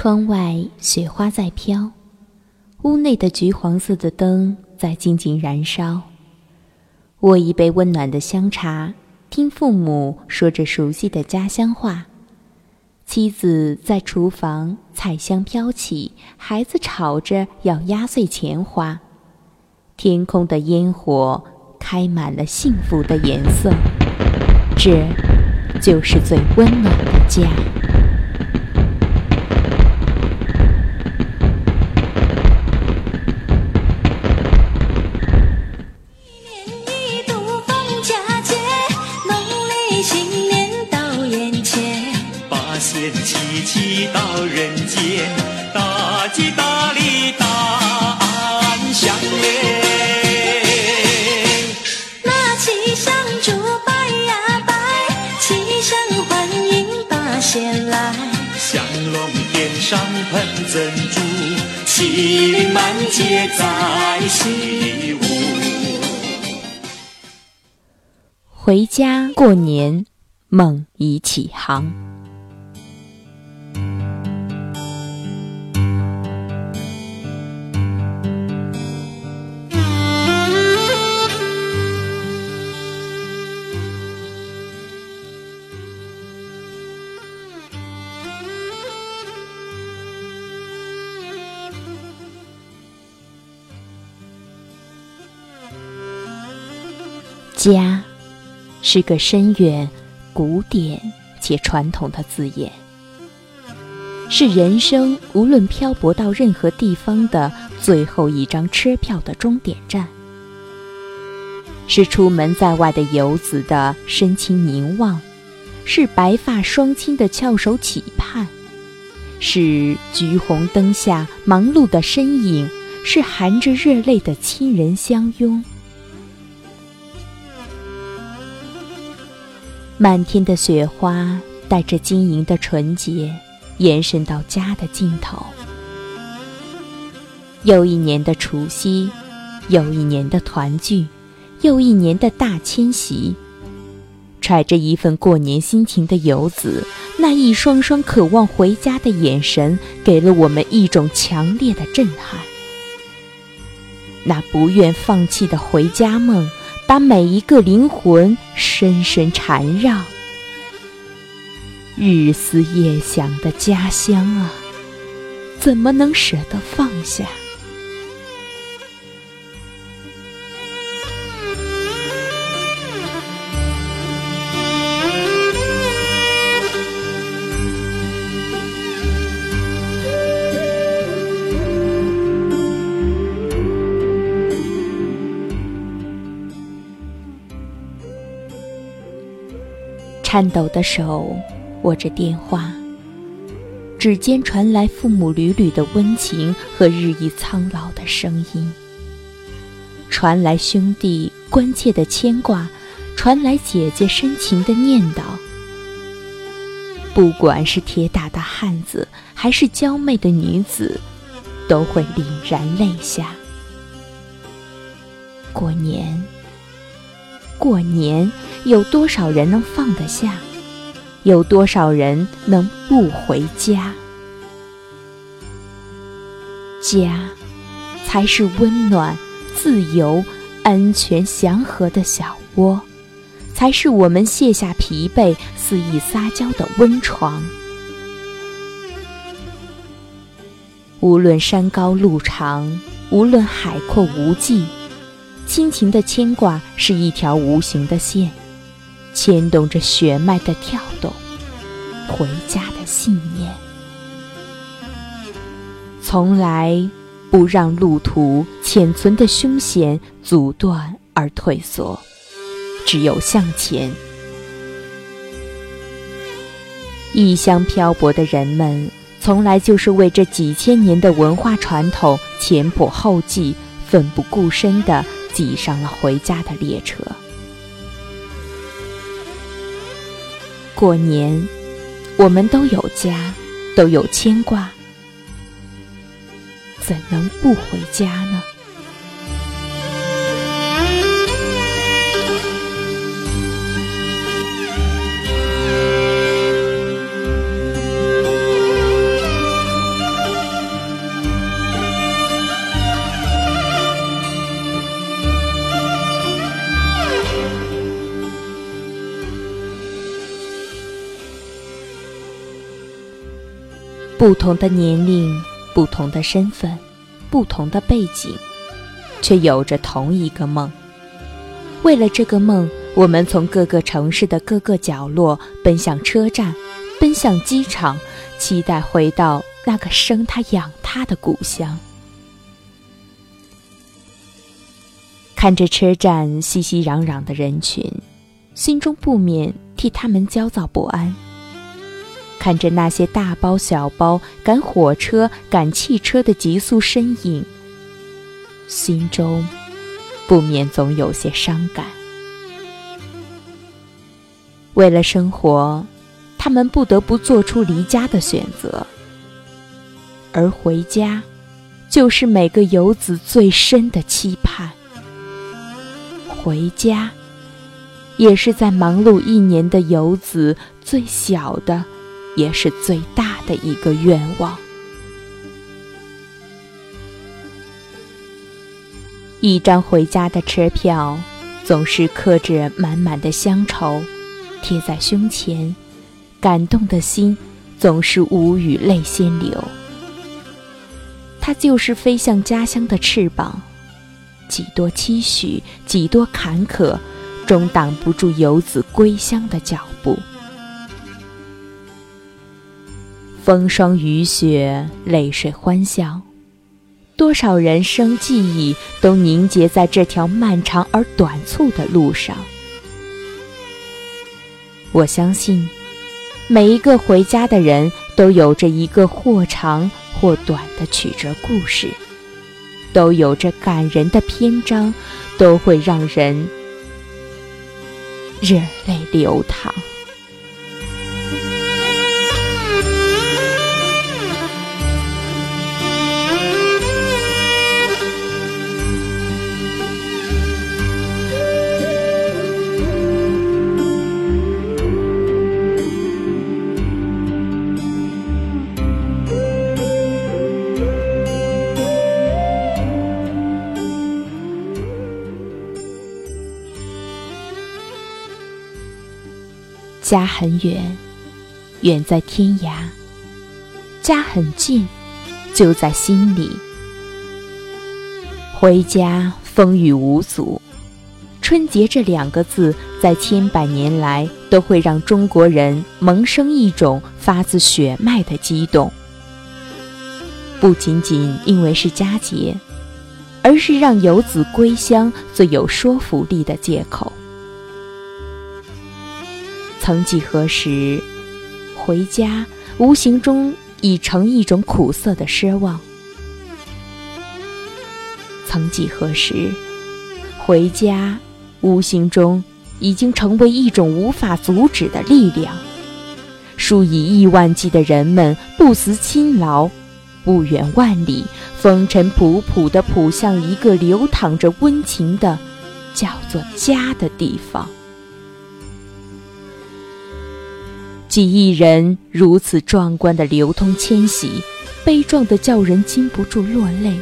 窗外雪花在飘，屋内的橘黄色的灯在静静燃烧。我一杯温暖的香茶，听父母说着熟悉的家乡话。妻子在厨房，菜香飘起，孩子吵着要压岁钱花。天空的烟火开满了幸福的颜色，这就是最温暖的家。新年到，眼前八仙齐齐到人间，大吉大利，大安祥。嘞，拿起香烛摆呀摆，齐声欢迎八仙来。香龙天上喷珍珠，喜满街在喜舞。回家过年，梦已起航。家，是个深远、古典且传统的字眼，是人生无论漂泊到任何地方的最后一张车票的终点站，是出门在外的游子的深情凝望，是白发双亲的翘首企盼，是橘红灯下忙碌的身影，是含着热泪的亲人相拥。漫天的雪花带着晶莹的纯洁，延伸到家的尽头。又一年的除夕，又一年的团聚，又一年的大迁徙。揣着一份过年心情的游子，那一双双渴望回家的眼神，给了我们一种强烈的震撼。那不愿放弃的回家梦。把每一个灵魂深深缠绕，日思夜想的家乡啊，怎么能舍得放下？颤抖的手握着电话，指尖传来父母缕缕的温情和日益苍老的声音，传来兄弟关切的牵挂，传来姐姐深情的念叨。不管是铁打的汉子，还是娇媚的女子，都会凛然泪下。过年。过年，有多少人能放得下？有多少人能不回家？家，才是温暖、自由、安全、祥和的小窝，才是我们卸下疲惫、肆意撒娇的温床。无论山高路长，无论海阔无际。亲情的牵挂是一条无形的线，牵动着血脉的跳动，回家的信念，从来不让路途潜存的凶险阻断而退缩，只有向前。异乡漂泊的人们，从来就是为这几千年的文化传统前仆后继、奋不顾身的。挤上了回家的列车。过年，我们都有家，都有牵挂，怎能不回家呢？不同的年龄，不同的身份，不同的背景，却有着同一个梦。为了这个梦，我们从各个城市的各个角落奔向车站，奔向机场，期待回到那个生他养他的故乡。看着车站熙熙攘攘的人群，心中不免替他们焦躁不安。看着那些大包小包赶火车、赶汽车的急速身影，心中不免总有些伤感。为了生活，他们不得不做出离家的选择，而回家，就是每个游子最深的期盼。回家，也是在忙碌一年的游子最小的，也是最大的一个愿望。一张回家的车票，总是刻着满满的乡愁，贴在胸前，感动的心总是无语泪先流。它就是飞向家乡的翅膀。几多期许，几多坎坷，终挡不住游子归乡的脚步。风霜雨雪，泪水欢笑，多少人生记忆都凝结在这条漫长而短促的路上。我相信，每一个回家的人都有着一个或长或短的曲折故事。都有着感人的篇章，都会让人热泪流淌。家很远，远在天涯；家很近，就在心里。回家风雨无阻，春节这两个字，在千百年来都会让中国人萌生一种发自血脉的激动。不仅仅因为是佳节，而是让游子归乡最有说服力的借口。曾几何时，回家无形中已成一种苦涩的奢望；曾几何时，回家无形中已经成为一种无法阻止的力量。数以亿万计的人们不辞辛劳，不远万里，风尘仆仆地扑向一个流淌着温情的，叫做家的地方。几亿人如此壮观的流通迁徙，悲壮的叫人禁不住落泪。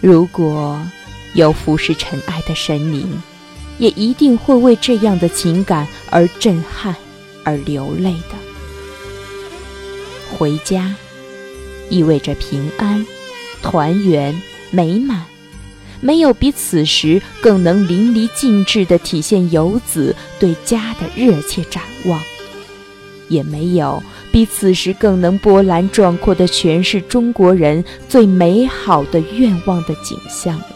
如果有浮世尘埃的神灵，也一定会为这样的情感而震撼，而流泪的。回家，意味着平安、团圆、美满。没有比此时更能淋漓尽致地体现游子对家的热切展望，也没有比此时更能波澜壮阔地诠释中国人最美好的愿望的景象了。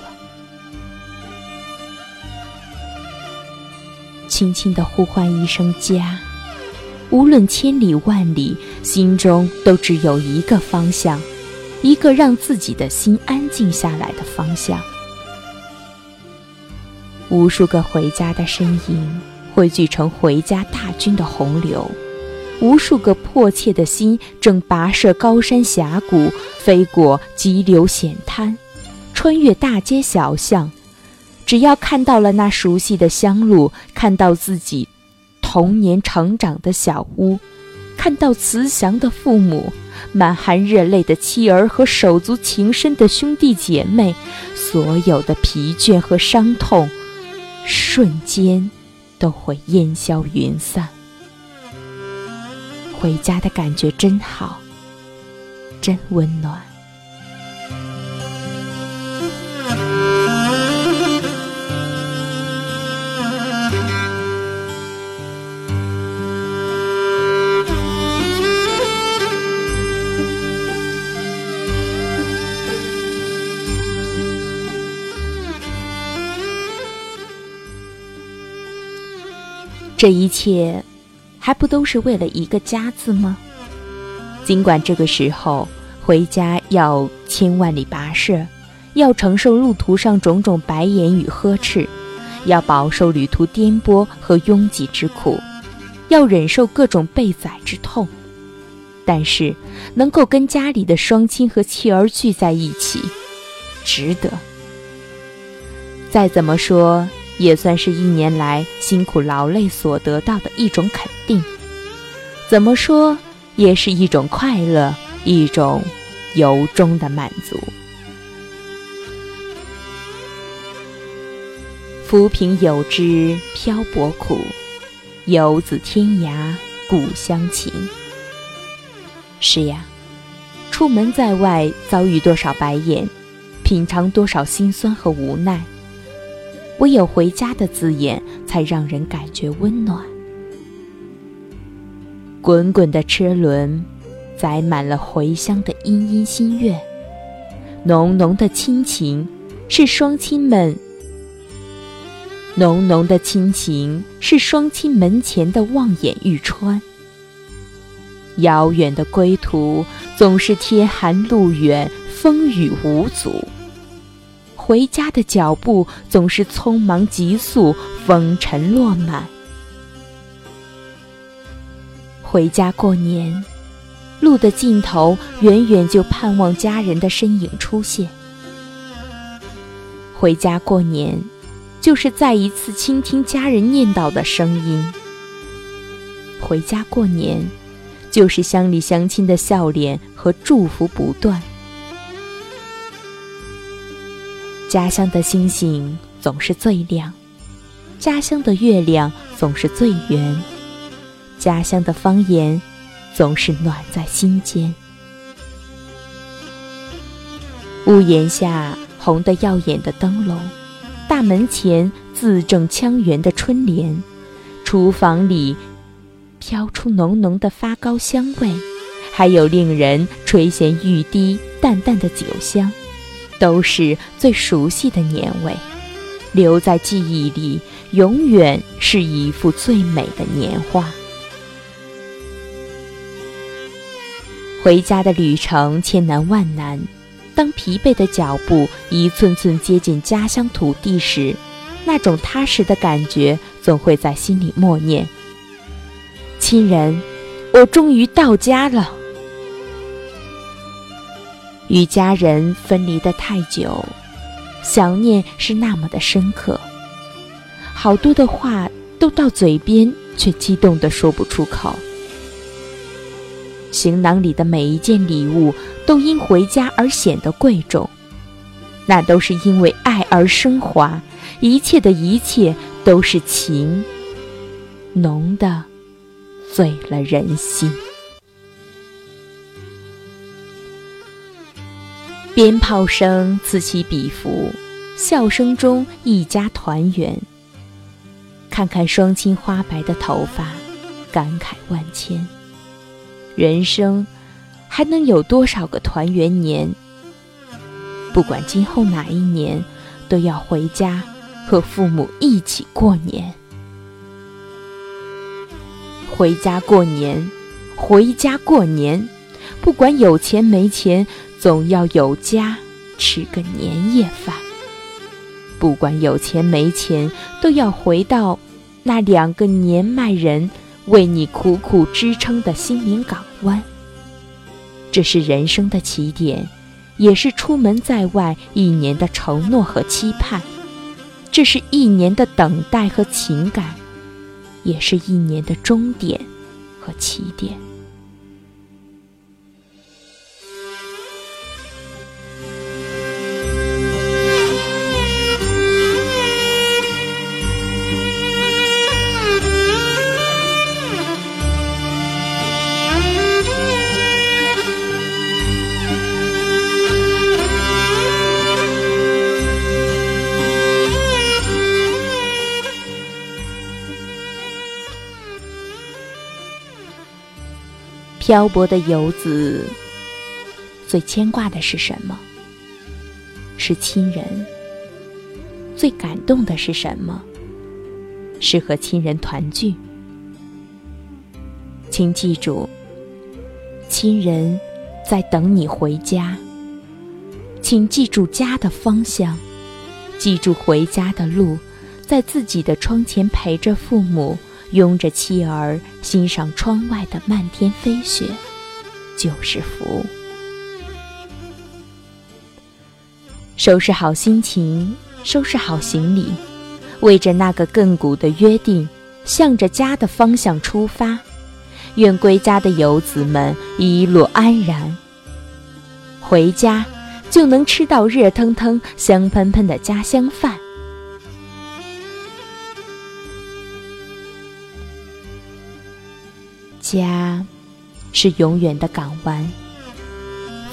轻轻地呼唤一声家，无论千里万里，心中都只有一个方向，一个让自己的心安静下来的方向。无数个回家的身影汇聚成回家大军的洪流，无数个迫切的心正跋涉高山峡谷，飞过急流险滩，穿越大街小巷。只要看到了那熟悉的乡路，看到自己童年成长的小屋，看到慈祥的父母、满含热泪的妻儿和手足情深的兄弟姐妹，所有的疲倦和伤痛。瞬间，都会烟消云散。回家的感觉真好，真温暖。这一切，还不都是为了一个“家”字吗？尽管这个时候回家要千万里跋涉，要承受路途上种种白眼与呵斥，要饱受旅途颠簸和拥挤之苦，要忍受各种被宰之痛，但是能够跟家里的双亲和妻儿聚在一起，值得。再怎么说。也算是一年来辛苦劳累所得到的一种肯定，怎么说也是一种快乐，一种由衷的满足。浮萍有之漂泊苦，游子天涯故乡情。是呀，出门在外，遭遇多少白眼，品尝多少辛酸和无奈。唯有回家的字眼，才让人感觉温暖。滚滚的车轮，载满了回乡的殷殷心愿。浓浓的亲情，是双亲们；浓浓的亲情，是双亲门前的望眼欲穿。遥远的归途，总是天寒路远，风雨无阻。回家的脚步总是匆忙急速，风尘落满。回家过年，路的尽头，远远就盼望家人的身影出现。回家过年，就是再一次倾听家人念叨的声音。回家过年，就是乡里乡亲的笑脸和祝福不断。家乡的星星总是最亮，家乡的月亮总是最圆，家乡的方言总是暖在心间。屋檐下红得耀眼的灯笼，大门前字正腔圆的春联，厨房里飘出浓浓的发糕香味，还有令人垂涎欲滴淡淡的酒香。都是最熟悉的年味，留在记忆里，永远是一幅最美的年画。回家的旅程千难万难，当疲惫的脚步一寸寸接近家乡土地时，那种踏实的感觉总会在心里默念：“亲人，我终于到家了。”与家人分离的太久，想念是那么的深刻，好多的话都到嘴边，却激动的说不出口。行囊里的每一件礼物都因回家而显得贵重，那都是因为爱而升华，一切的一切都是情，浓的醉了人心。鞭炮声此起彼伏，笑声中一家团圆。看看双亲花白的头发，感慨万千。人生还能有多少个团圆年？不管今后哪一年，都要回家和父母一起过年。回家过年，回家过年，不管有钱没钱。总要有家吃个年夜饭，不管有钱没钱，都要回到那两个年迈人为你苦苦支撑的心灵港湾。这是人生的起点，也是出门在外一年的承诺和期盼；这是一年的等待和情感，也是一年的终点和起点。漂泊的游子最牵挂的是什么？是亲人。最感动的是什么？是和亲人团聚。请记住，亲人在等你回家。请记住家的方向，记住回家的路，在自己的窗前陪着父母，拥着妻儿，欣赏窗外的漫天飞雪，就是福。收拾好心情。收拾好行李，为着那个亘古的约定，向着家的方向出发。愿归家的游子们一路安然。回家就能吃到热腾腾、香喷喷的家乡饭。家是永远的港湾，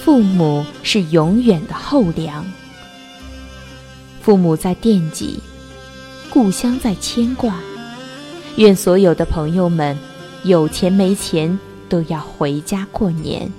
父母是永远的后梁。父母在惦记，故乡在牵挂。愿所有的朋友们，有钱没钱都要回家过年。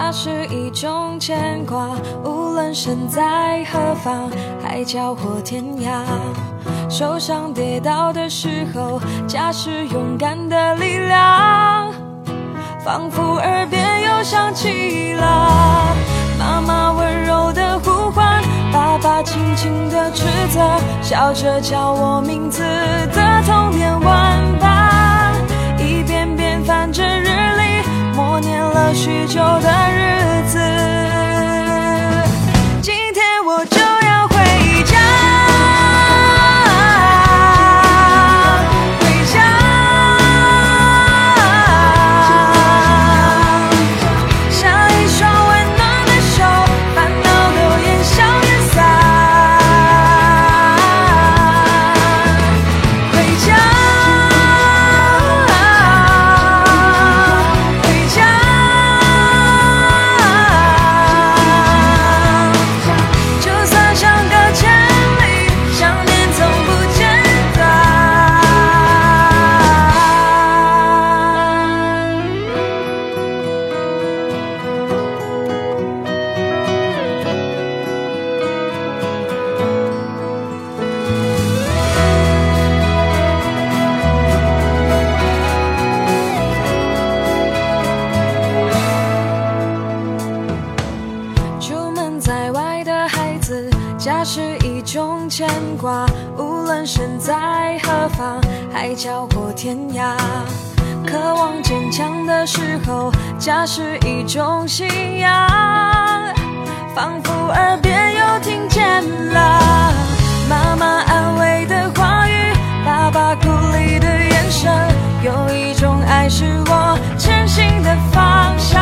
家是一种牵挂，无论身在何方，海角或天涯。受伤跌倒的时候，家是勇敢的力量。仿佛耳边又响起了妈妈温柔的呼唤，爸爸轻轻的斥责，笑着叫我名字的童年玩伴，一遍遍翻着日。了许久的日子。海角或天涯，渴望坚强的时候，家是一种信仰。仿佛耳边又听见了妈妈安慰的话语，爸爸鼓励的眼神，有一种爱是我前行的方向。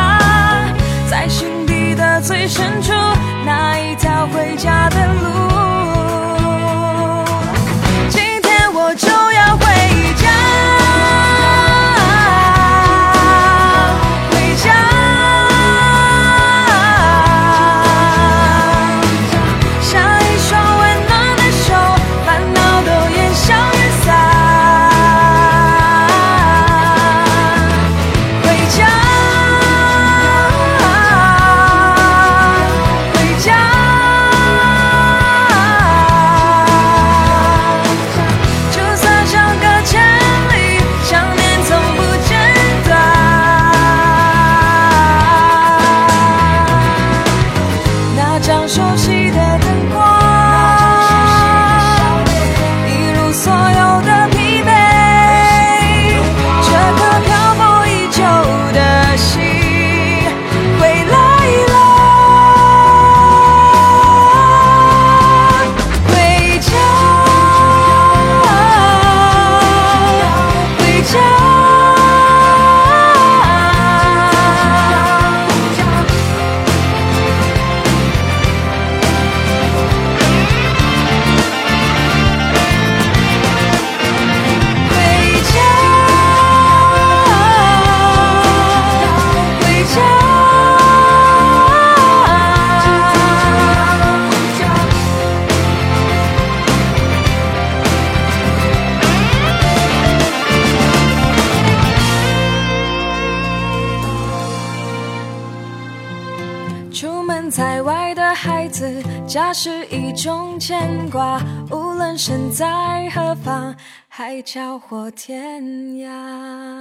一种牵挂，无论身在何方，海角或天涯。